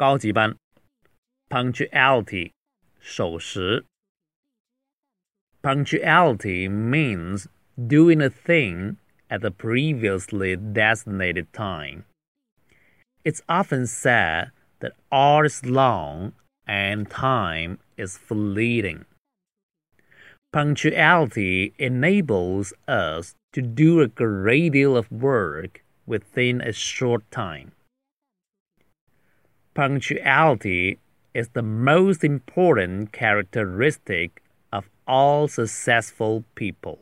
高级班，punctuality 守时。Punctuality means doing a thing at the previously designated time. It's often said that art is long and time is fleeting. Punctuality enables us to do a great deal of work within a short time. Punctuality is the most important characteristic of all successful people.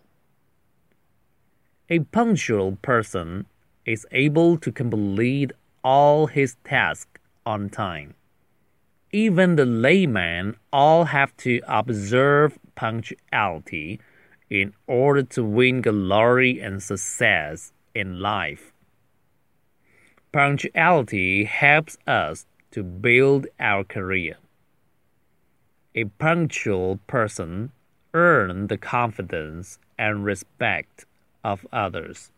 A punctual person is able to complete all his tasks on time. Even the layman all have to observe punctuality in order to win glory and success in life. Punctuality helps us to build our career. A punctual person earns the confidence and respect of others.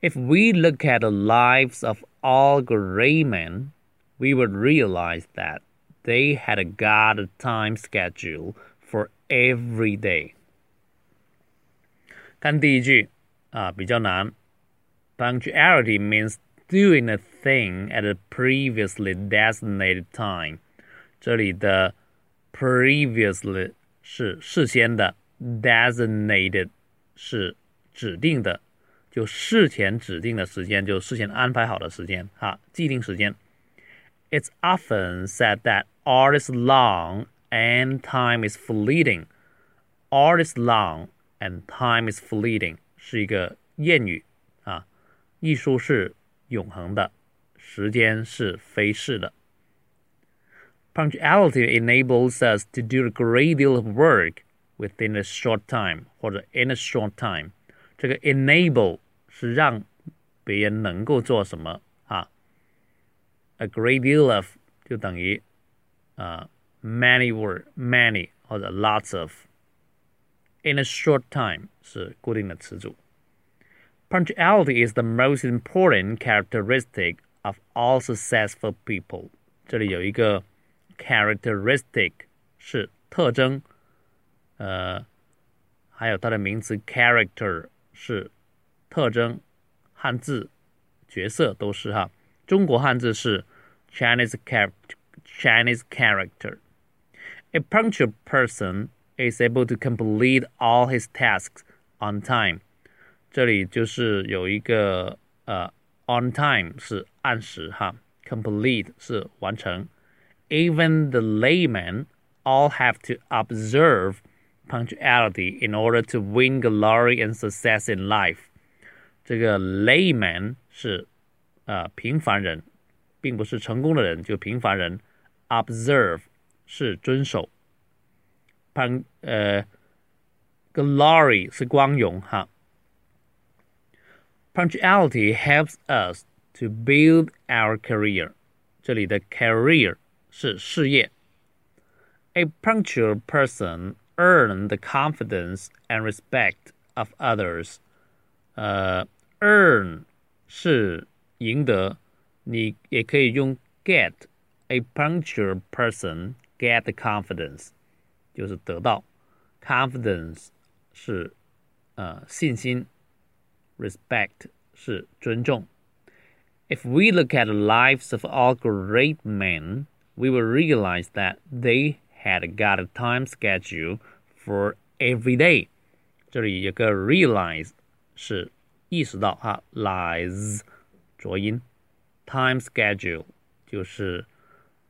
If we look at the lives of all great men, we would realize that they had got a time schedule for every day. 看第一句啊，比较难。Punctuality means doing a thing at a previously designated time。这里的 previously 是事先的，designated 是指定的，就事前指定的时间，就事先安排好的时间，哈，既定时间。It's often said that art is long and time is fleeting. Art is long and time is fleeting 是一个谚语啊，艺术是 永恒的，时间是飞逝的。Punctuality enables us to do a great deal of work within a short time 或者 in a short time。这个 enable 是让别人能够做什么啊？A great deal of 就等于啊、uh, many word many 或者 lots of。In a short time 是固定的词组。 Punctuality is the most important characteristic of all successful people。这里有一个 characteristic 是特征。呃，还有它的名词 character 是特征，汉字角色都是哈。中国汉字是 Chinese character Chinese character. A punctual person is able to complete all his tasks on time. 这里就是有一个呃 on time 是按时哈，complete 是完成。Even the laymen all have to observe punctuality in order to win glory and success in life。这个 layman 是呃平凡人，并不是成功的人，就平凡人。observe 是遵守。pan 呃 glory 是光荣哈。Punctuality helps us to build our career。这里的 career 是事业。A punctual person earn the confidence and respect of others。呃，earn 是赢得，你也可以用 get。A punctual person get the confidence，就是得到 confidence 是呃信心 ，respect 是尊重。If we look at the lives of all great men, we will realize that they had got a time schedule for every day。这里有个 realize 是意识到哈，lies 浊音，time schedule 就是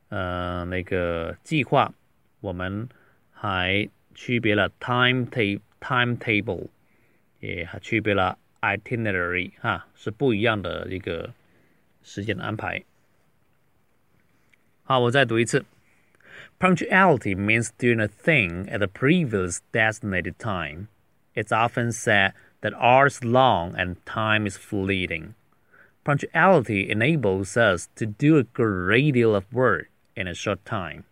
呃那个计划，我们还区别了 time table timetable，也还区别了 itinerary 哈，是不一样的一个时间安排。好，我再读一次。Punctuality means doing a thing at the previous designated time. It's often said that art is long and time is fleeting. Punctuality enables us to do a great deal of work in a short time.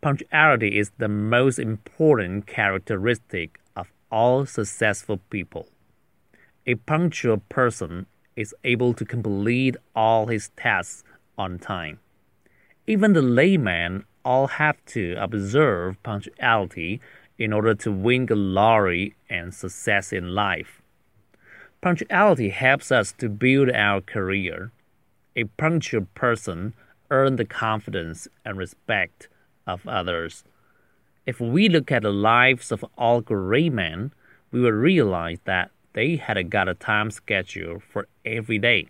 Punctuality is the most important characteristic of all successful people. A punctual person is able to complete all his tasks on time. even the laymen all have to observe punctuality in order to win glory and success in life. Punctuality helps us to build our career. A punctual person earns the confidence and respect of others. If we look at the lives of all great men, we will realize that they had a got a time schedule for every day.